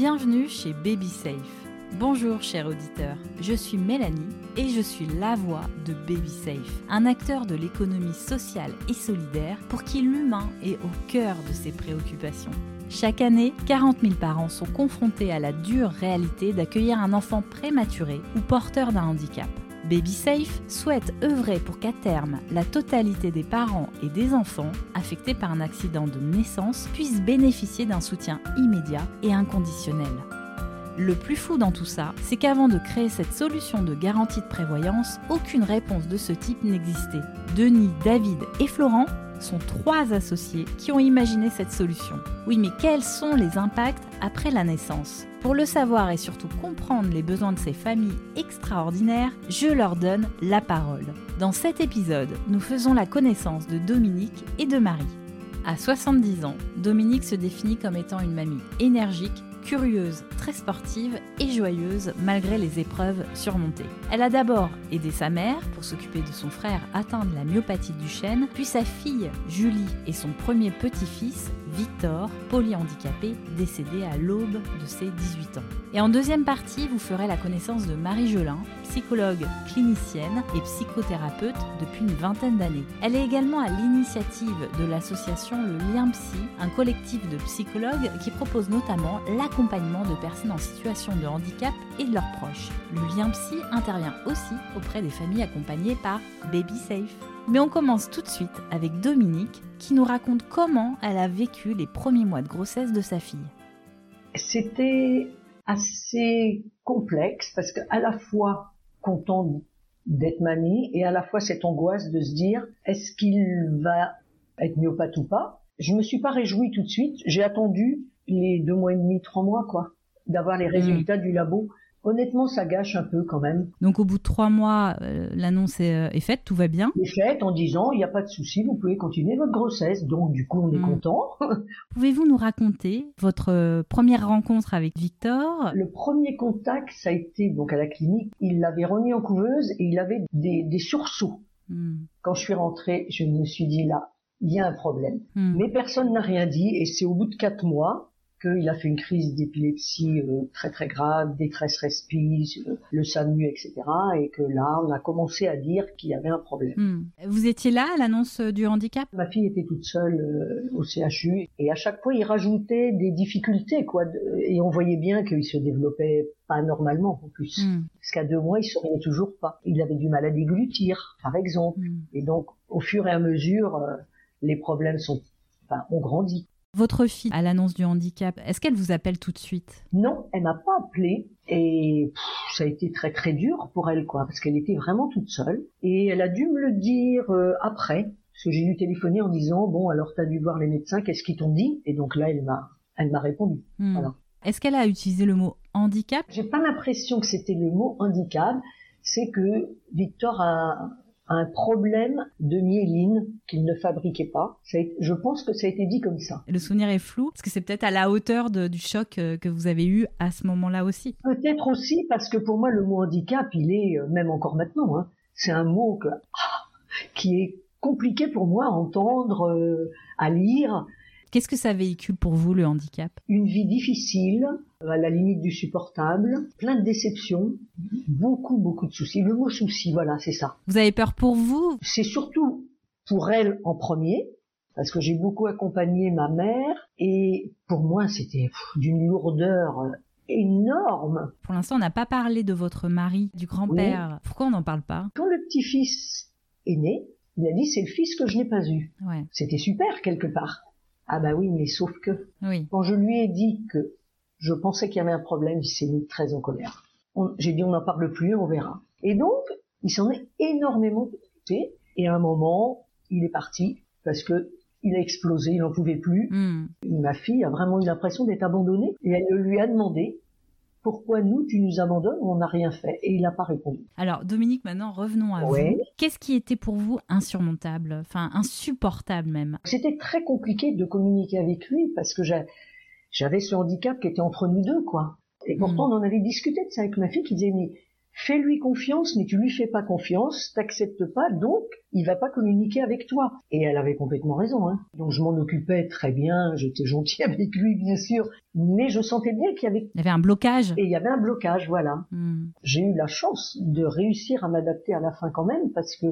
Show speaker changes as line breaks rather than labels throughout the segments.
Bienvenue chez Baby Safe. Bonjour cher auditeur, je suis Mélanie et je suis la voix de Baby Safe, un acteur de l'économie sociale et solidaire pour qui l'humain est au cœur de ses préoccupations. Chaque année, 40 000 parents sont confrontés à la dure réalité d'accueillir un enfant prématuré ou porteur d'un handicap. BabySafe souhaite œuvrer pour qu'à terme, la totalité des parents et des enfants affectés par un accident de naissance puissent bénéficier d'un soutien immédiat et inconditionnel. Le plus fou dans tout ça, c'est qu'avant de créer cette solution de garantie de prévoyance, aucune réponse de ce type n'existait. Denis, David et Florent sont trois associés qui ont imaginé cette solution. Oui, mais quels sont les impacts après la naissance? Pour le savoir et surtout comprendre les besoins de ces familles extraordinaires, je leur donne la parole. Dans cet épisode, nous faisons la connaissance de Dominique et de Marie. À 70 ans, Dominique se définit comme étant une mamie énergique, curieuse, très sportive et joyeuse malgré les épreuves surmontées. Elle a d'abord aidé sa mère pour s'occuper de son frère atteint de la myopathie du chêne, puis sa fille Julie et son premier petit-fils Victor, polyhandicapé, décédé à l'aube de ses 18 ans. Et en deuxième partie, vous ferez la connaissance de Marie Gelin, psychologue clinicienne et psychothérapeute depuis une vingtaine d'années. Elle est également à l'initiative de l'association Le Lien Psy, un collectif de psychologues qui propose notamment l'accompagnement de personnes en situation de handicap et de leurs proches. Le Lien Psy intervient aussi auprès des familles accompagnées par Baby Safe. Mais on commence tout de suite avec Dominique qui nous raconte comment elle a vécu les premiers mois de grossesse de sa fille.
C'était assez complexe parce qu'à la fois content d'être mamie et à la fois cette angoisse de se dire est-ce qu'il va être myopathe ou pas. Je me suis pas réjouie tout de suite. J'ai attendu les deux mois et demi, trois mois quoi, d'avoir les
Hmm.
résultats du labo. Honnêtement, ça gâche un peu quand même.
Donc au bout de trois mois, euh, l'annonce est, euh, est faite, tout va bien.
Les fêtes en disant il n'y a pas de souci, vous pouvez continuer votre grossesse. Donc du coup, on est
Mm.
content.
Pouvez-vous nous raconter votre euh, première rencontre avec Victor?
Le premier contact, ça a été donc à la clinique. Il l'avait remis en couveuse et il avait des, des sursauts.
Hmm.
Quand je suis rentrée, je me suis dit là, il y a un problème.
Hmm.
Mais personne n'a rien dit et c'est au bout de quatre mois qu'il a fait une crise d'épilepsie euh, très très grave, détresse respire, euh, le SAMU, etc. Et que là, on a commencé à dire qu'il y avait un problème.
Hmm. Vous étiez là à l'annonce euh, du handicap?
Ma fille était toute seule euh, au CHU et à chaque fois, il rajoutait des difficultés, quoi. de- et on voyait bien qu'il se développait pas normalement en plus.
Hmm.
Parce qu'à deux mois, il souriait toujours pas. Il avait du mal à déglutir, par exemple.
Hmm.
Et donc, au fur et à mesure, euh, les problèmes sont, enfin, ont grandi.
Votre fille, à l'annonce du handicap, est-ce qu'elle vous appelle tout de suite?
Non, elle m'a pas appelé et pff, ça a été très très dur pour elle, quoi, parce qu'elle était vraiment toute seule. Et elle a dû me le dire euh, après, parce que j'ai dû téléphoner en disant bon, alors t'as dû voir les médecins, qu'est-ce qu'ils t'ont dit? Et donc là, elle m'a, elle m'a répondu.
Hmm.
Voilà.
Est-ce qu'elle a utilisé le mot handicap?
J'ai pas l'impression que c'était le mot handicap, c'est que Victor a un problème de myéline qu'il ne fabriquait pas. Je pense que ça a été dit comme ça.
Le souvenir est flou Parce que c'est peut-être à la hauteur de- du choc euh, que vous avez eu à ce moment-là aussi.
Peut-être aussi parce que pour moi le mot handicap, il est euh, même encore maintenant, hein, c'est un mot que, ah, qui est compliqué pour moi à entendre, euh, à lire.
Qu'est-ce que ça véhicule pour vous, le handicap?
Une vie difficile, à la limite du supportable, plein de déceptions, beaucoup beaucoup de soucis. Le mot souci, voilà, c'est ça.
Vous avez peur pour vous?
C'est surtout pour elle en premier, parce que j'ai beaucoup accompagné ma mère, et pour moi c'était d'une lourdeur énorme.
Pour l'instant, on n'a pas parlé de votre mari, du grand-père. Pourquoi on n'en parle pas?
Quand le petit-fils est né, il a dit c'est le fils que je n'ai pas eu.
Ouais,
C'était super quelque part. Ah bah oui, mais sauf que
oui.
quand je lui ai dit que je pensais qu'il y avait un problème, il s'est mis très en colère. J'ai dit on n'en parle plus, on verra. Et donc, il s'en est énormément occupé. Et à un moment, il est parti parce que il a explosé, il n'en pouvait plus.
Hmm.
Ma fille a vraiment eu l'impression d'être abandonnée. Et elle lui a demandé pourquoi nous tu nous abandonnes, on n'a rien fait. Et il n'a pas répondu.
Alors, Dominique, maintenant, revenons à
Ouais.
vous. Qu'est-ce qui était pour vous insurmontable Enfin, insupportable même?
C'était très compliqué de communiquer avec lui parce que j'a- j'avais ce handicap qui était entre nous deux, quoi. Et pourtant,
Mm.
on en avait discuté de ça avec ma fille qui disait, mais fais-lui confiance, mais tu lui fais pas confiance, t'acceptes pas, donc il va pas communiquer avec toi. Et elle avait complètement raison. Hein. Donc je m'en occupais très bien, j'étais gentille avec lui bien sûr, mais je sentais bien qu'il y avait...
Il y avait un blocage.
Et il y avait un blocage, voilà. Hmm. J'ai eu la chance de réussir à m'adapter à la fin quand même, parce que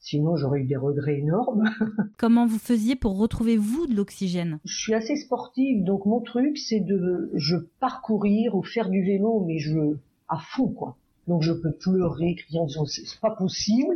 Sinon, j'aurais eu des regrets énormes.
Comment vous faisiez pour retrouver vous de l'oxygène?
Je suis assez sportive, donc mon truc, c'est de, je parcourir ou faire du vélo, mais je, à fond, quoi. Donc je peux pleurer, crier en disant c'est pas possible.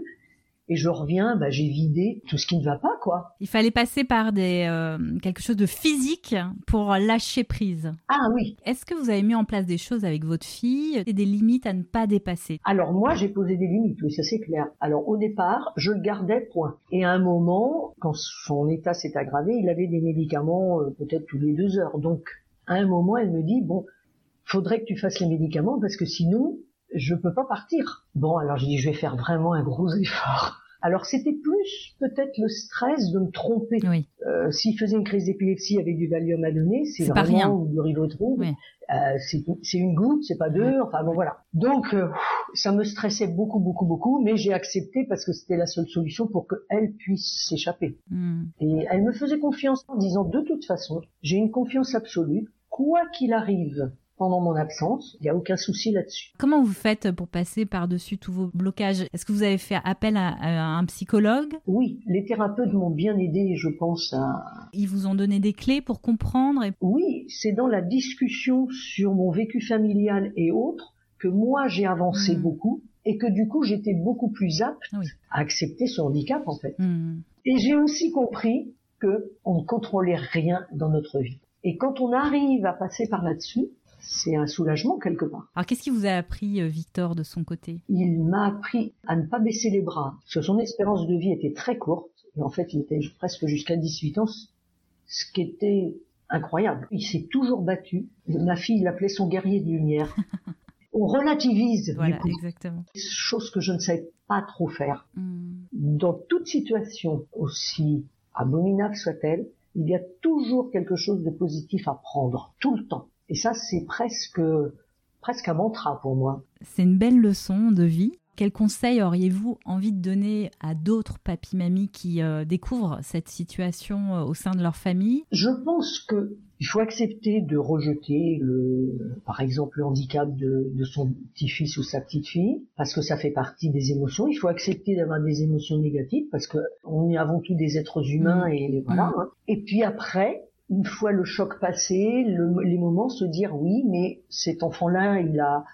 Et je reviens, bah, j'ai vidé tout ce qui ne va pas, quoi.
Il fallait passer par des euh, quelque chose de physique pour lâcher prise.
Ah oui.
Est-ce que vous avez mis en place des choses avec votre fille et des limites à ne pas dépasser?
Alors moi, j'ai posé des limites, oui, ça c'est clair. Alors au départ, je le gardais, point. Et à un moment, quand son état s'est aggravé, il avait des médicaments euh, peut-être tous les deux heures. Donc à un moment, elle me dit bon, faudrait que tu fasses les médicaments parce que sinon, je peux pas partir. Bon, alors j'ai dit, je vais faire vraiment un gros effort. Alors c'était plus peut-être le stress de me tromper. Oui. Euh, S'il faisait une crise d'épilepsie avec du Valium à donner, c'est vraiment rien. ou du Rivotril. Oui. Euh, c'est une goutte, c'est pas deux. Enfin bon voilà. Donc euh, ça me stressait beaucoup beaucoup beaucoup, mais j'ai accepté parce que c'était la seule solution pour qu'elle puisse s'échapper. Hmm. Et elle me faisait confiance en disant de toute façon, j'ai une confiance absolue. Quoi qu'il arrive, pendant mon absence. Il n'y a aucun souci là-dessus.
Comment vous faites pour passer par-dessus tous vos blocages? Est-ce que vous avez fait appel à, un psychologue?
Oui, les thérapeutes m'ont bien aidé, je pense. À...
Ils vous ont donné des clés pour comprendre
Oui, c'est dans la discussion sur mon vécu familial et autres que moi j'ai avancé hmm. beaucoup et que du coup j'étais beaucoup plus apte à accepter ce handicap en fait. Hmm. Et j'ai aussi compris que on ne contrôlait rien dans notre vie. Et quand on arrive à passer par là-dessus, c'est un soulagement quelque part.
Alors qu'est-ce qui vous a appris euh, Victor de son côté?
Il m'a appris à ne pas baisser les bras, parce que son espérance de vie était très courte, et en fait il était presque jusqu'à 18 ans, ce qui était incroyable. Il s'est toujours battu. Ma fille l'appelait son guerrier de lumière. On relativise.
Voilà, exactement.
Chose que je ne savais pas trop faire. Hmm. Dans toute situation, aussi abominable soit-elle, il y a toujours quelque chose de positif à prendre, tout le temps. Et ça, c'est presque, presque un mantra pour moi.
C'est une belle leçon de vie. Quel conseil auriez-vous envie de donner à d'autres papis-mamies qui euh, découvrent cette situation euh, au sein de leur famille?
Je pense que il faut accepter de rejeter le, par exemple, le handicap de, de son petit-fils ou sa petite-fille, parce que ça fait partie des émotions. Il faut accepter d'avoir des émotions négatives, parce que on est avant tout des êtres humains mmh. et voilà. Mmh. Hein. Et puis après, une fois le choc passé, les moments se dire oui, mais cet enfant-là, il a,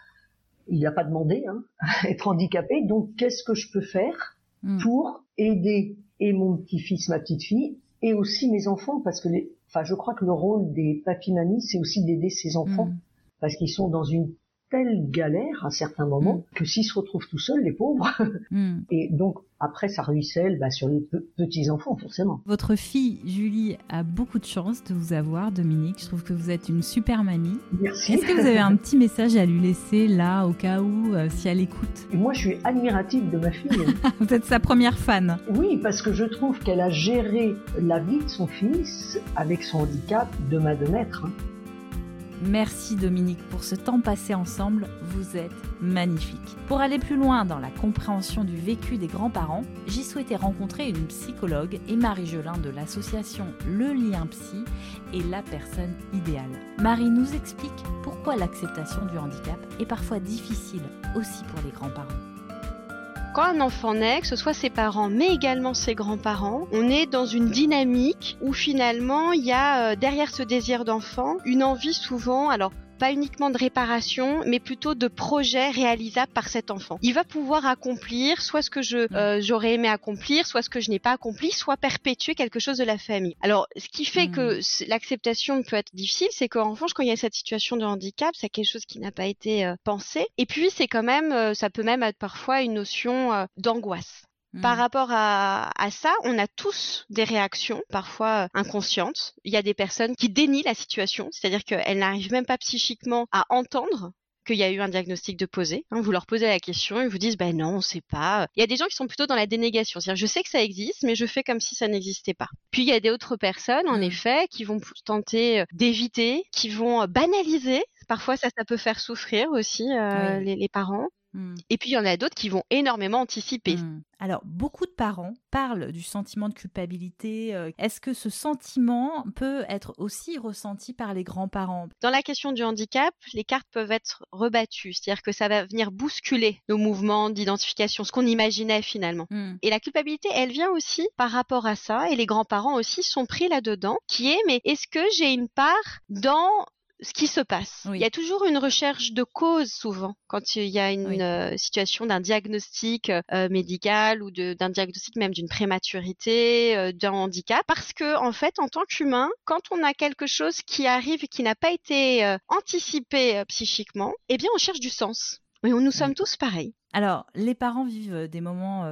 il n'a pas demandé hein, à être handicapé, donc qu'est-ce que je peux faire hmm. pour aider et mon petit-fils, ma petite-fille, et aussi mes enfants, parce que les, enfin, je crois que le rôle des papis-mamies, c'est aussi d'aider ses enfants, hmm. parce qu'ils sont dans une telle galère à certains moments mm. que s'ils se retrouvent tout seuls, les pauvres. Mm. Et donc après, ça ruisselle bah, sur les petits enfants forcément.
Votre fille Julie a beaucoup de chance de vous avoir, Dominique. Je trouve que vous êtes une super mamie.
Merci.
Est-ce que vous avez un petit message à lui laisser là au cas où, euh, si elle écoute?
Moi, je suis admirative de ma fille.
vous êtes sa première fan.
Oui, parce que je trouve qu'elle a géré la vie de son fils avec son handicap de ma de maître. Hein.
Merci Dominique pour ce temps passé ensemble, vous êtes magnifique. Pour aller plus loin dans la compréhension du vécu des grands-parents, j'ai souhaité rencontrer une psychologue et Marie Gelin de l'association Le Lien Psy et la personne idéale. Marie nous explique pourquoi l'acceptation du handicap est parfois difficile aussi pour les grands-parents
quand un enfant naît, que ce soit ses parents mais également ses grands-parents, on est dans une dynamique où finalement il y a euh, derrière ce désir d'enfant une envie souvent, alors pas uniquement de réparation, mais plutôt de projets réalisables par cet enfant. Il va pouvoir accomplir soit ce que je mm. euh, j'aurais aimé accomplir, soit ce que je n'ai pas accompli, soit perpétuer quelque chose de la famille. Alors, ce qui fait que mm. l'acceptation peut être difficile, c'est qu'en revanche, quand il y a cette situation de handicap, c'est quelque chose qui n'a pas été euh, pensé. Et puis, c'est quand même, euh, ça peut même être parfois une notion d'angoisse. Par mmh. rapport à, ça, on a tous des réactions, parfois euh, inconscientes. Il y a des personnes qui dénient la situation, c'est-à-dire qu'elles n'arrivent même pas psychiquement à entendre qu'il y a eu un diagnostic de posé. Hein. vous leur posez la question, ils vous disent ben non, on sait pas. Il y a des gens qui sont plutôt dans la dénégation, c'est-à-dire je sais que ça existe, mais je fais comme si ça n'existait pas. Puis il y a des autres personnes, en mmh. effet, qui vont tenter euh, d'éviter, qui vont euh, banaliser. Parfois ça, ça peut faire souffrir aussi les, les parents Hmm. Et puis il y en a d'autres qui vont énormément anticiper. Hmm.
Alors, beaucoup de parents parlent du sentiment de culpabilité. Euh, est-ce que ce sentiment peut être aussi ressenti par les grands-parents?
Dans la question du handicap, les cartes peuvent être rebattues, c'est-à-dire que ça va venir bousculer nos mouvements d'identification, ce qu'on imaginait finalement. Hmm. Et la culpabilité, elle vient aussi par rapport à ça, et les grands-parents aussi sont pris là-dedans, qui est, mais est-ce que j'ai une part dans ce qui se passe. Il y a toujours une recherche de cause souvent quand il y a une euh, situation d'un diagnostic euh, médical ou d'un diagnostic même d'une prématurité, euh, d'un handicap, parce que en fait, en tant qu'humain, quand on a quelque chose qui arrive et qui n'a pas été anticipé psychiquement, eh bien, on cherche du sens. Oui, nous sommes tous pareils.
Alors, les parents vivent des moments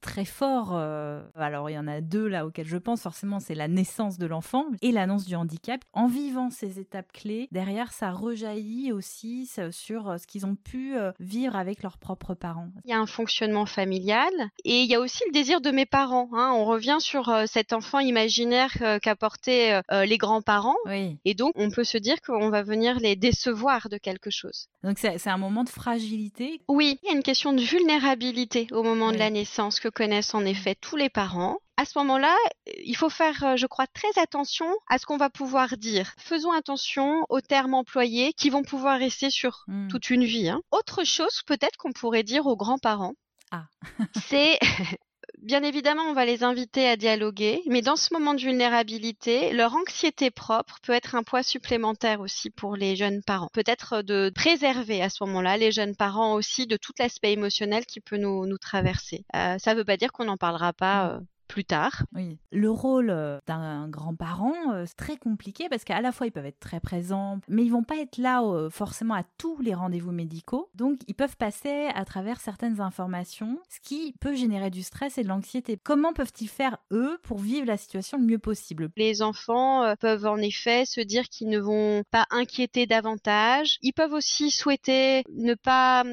très forts. alors, il y en a deux là auxquels je pense. Forcément, c'est la naissance de l'enfant et l'annonce du handicap. En vivant ces étapes clés, derrière, ça rejaillit aussi sur ce qu'ils ont pu vivre avec leurs propres parents.
Il y a un fonctionnement familial et il y a aussi le désir de mes parents. Hein. On revient sur cet enfant imaginaire qu'apportaient les grands-parents. Et donc, on peut se dire qu'on va venir les décevoir de quelque chose.
Donc, c'est un moment de fragilité.
Oui, il y a une question de vulnérabilité au moment de la naissance que connaissent en effet tous les parents. À ce moment-là, il faut faire, euh, je crois, très attention à ce qu'on va pouvoir dire. Faisons attention aux termes employés qui vont pouvoir rester sur mmh. toute une vie. Hein. Autre chose peut-être qu'on pourrait dire aux grands-parents, ah. c'est Bien évidemment, on va les inviter à dialoguer, mais dans ce moment de vulnérabilité, leur anxiété propre peut être un poids supplémentaire aussi pour les jeunes parents. Peut-être de préserver à ce moment-là les jeunes parents aussi de tout l'aspect émotionnel qui peut nous, nous traverser. Euh, ça ne veut pas dire qu'on n'en parlera pas. Mmh. Euh, plus tard.
Oui. Le rôle euh, d'un grand-parent, euh, c'est très compliqué parce qu'à la fois ils peuvent être très présents, mais ils vont pas être là euh, forcément à tous les rendez-vous médicaux. Donc ils peuvent passer à travers certaines informations, ce qui peut générer du stress et de l'anxiété. Comment peuvent-ils faire eux pour vivre la situation le mieux possible?
Les enfants peuvent en effet se dire qu'ils ne vont pas inquiéter davantage. Ils peuvent aussi souhaiter ne pas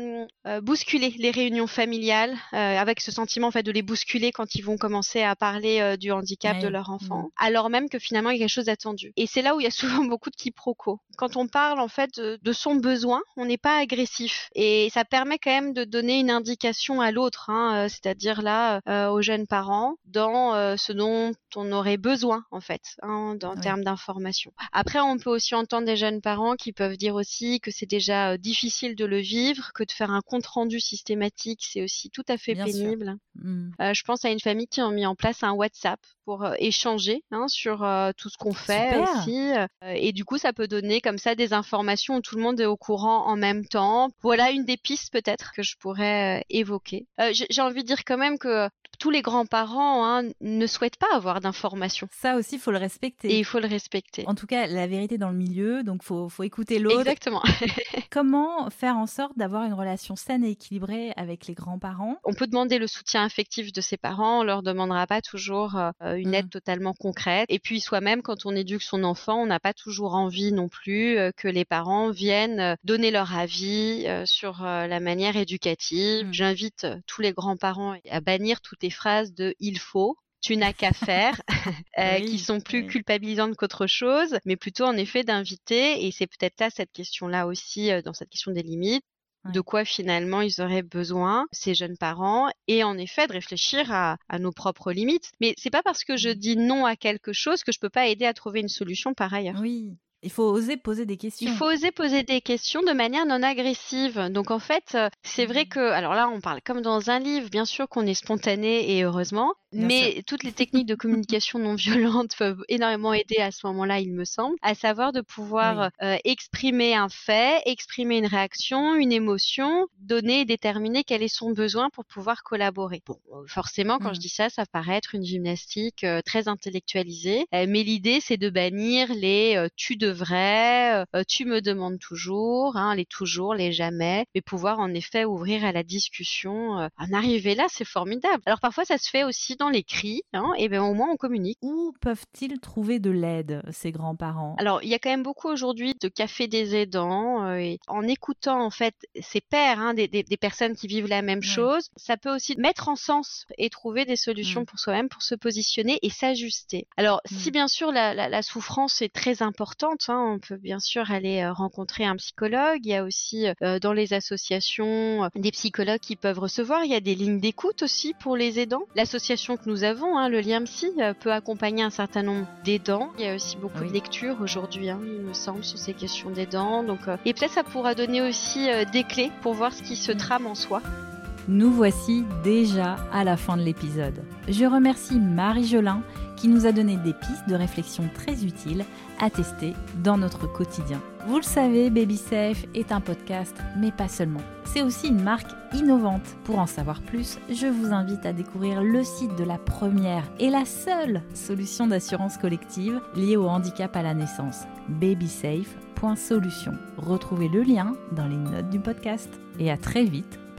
bousculer les réunions familiales avec ce sentiment en fait de les bousculer quand ils vont commencer à parler euh, du handicap de leur enfant, alors même que finalement il y a quelque chose d'attendu. Et c'est là où il y a souvent beaucoup de quiproquos. Quand on parle en fait de, son besoin, on n'est pas agressif et ça permet quand même de donner une indication à l'autre, hein, euh, c'est-à-dire là euh, aux jeunes parents dans ce dont on aurait besoin en fait hein, en termes d'information. Après, on peut aussi entendre des jeunes parents qui peuvent dire aussi que c'est déjà difficile de le vivre, que de faire un compte rendu systématique, c'est aussi tout à fait pénible. Mm. je pense à une famille qui a mis en en place un WhatsApp pour euh, échanger hein, sur euh, tout ce qu'on fait aussi. Euh, et du coup, ça peut donner comme ça des informations où tout le monde est au courant en même temps. Voilà une des pistes peut-être que je pourrais évoquer. J'ai envie de dire quand même que tous les grands-parents hein, ne souhaitent pas avoir d'informations.
Ça aussi, il faut le respecter.
Et il faut le respecter.
En tout cas, la vérité dans le milieu, donc faut, faut écouter l'autre.
Exactement.
Comment faire en sorte d'avoir une relation saine et équilibrée avec les grands-parents?
On peut demander le soutien affectif de ses parents, on leur demandera pas toujours euh, une aide mmh. totalement concrète. Et puis soi-même, quand on éduque son enfant, on n'a pas toujours envie non plus euh, que les parents viennent euh, donner leur avis sur la manière éducative. Mmh. J'invite tous les grands-parents à bannir toutes les phrases de il faut tu n'as qu'à faire, euh, qui sont plus culpabilisantes qu'autre chose, mais plutôt en effet d'inviter, et c'est peut-être là cette question-là aussi, euh, dans cette question des limites, de quoi finalement ils auraient besoin, ces jeunes parents, et en effet de réfléchir à, à nos propres limites. Mais c'est pas parce que je mmh. dis non à quelque chose que je peux pas aider à trouver une solution par ailleurs.
Oui, il faut oser poser des questions.
Il faut oser poser des questions de manière non agressive. Donc en fait, euh, c'est vrai mmh. que, alors là, on parle comme dans un livre, bien sûr qu'on est spontané et heureusement, mais toutes les techniques de communication non violente peuvent énormément aider à ce moment-là, il me semble, à savoir de pouvoir euh, exprimer un fait, exprimer une réaction, une émotion, donner et déterminer quel est son besoin pour pouvoir collaborer. Bon, euh, forcément, quand je mmh. dis ça, ça paraît être une gymnastique très intellectualisée, mais l'idée, c'est de bannir les tu de vrai, euh, tu me demandes toujours, hein, les toujours, les jamais, mais pouvoir en effet ouvrir à la discussion. Euh, en arriver là, c'est formidable. Alors parfois, ça se fait aussi dans les cris, hein, et bien au moins on communique.
Où peuvent-ils trouver de l'aide, ces grands-parents?
Alors, il y a quand même beaucoup aujourd'hui de cafés des aidants. Euh, et en écoutant en fait ces pères, hein, des, des, des, personnes qui vivent la même chose, ça peut aussi mettre en sens et trouver des solutions pour soi-même, pour se positionner et s'ajuster. Alors, si bien sûr la, la, la, souffrance est très importante, hein, on peut bien sûr aller euh, rencontrer un psychologue. Il y a aussi euh, dans les associations des psychologues qui peuvent recevoir. Il y a des lignes d'écoute aussi pour les aidants. L'association que nous avons, hein, le lien psy, peut accompagner un certain nombre d'aidants. Il y a aussi beaucoup de lectures aujourd'hui, hein, il me semble, sur ces questions d'aidants. Donc, euh, et peut-être ça pourra donner aussi euh, des clés pour voir ce qui se trame en soi.
Nous voici déjà à la fin de l'épisode. Je remercie Marie Jolin qui nous a donné des pistes de réflexion très utiles à tester dans notre quotidien. Vous le savez, Baby Safe est un podcast, mais pas seulement. C'est aussi une marque innovante. Pour en savoir plus, je vous invite à découvrir le site de la première et la seule solution d'assurance collective liée au handicap à la naissance, babysafe.solution. Retrouvez le lien dans les notes du podcast. Et à très vite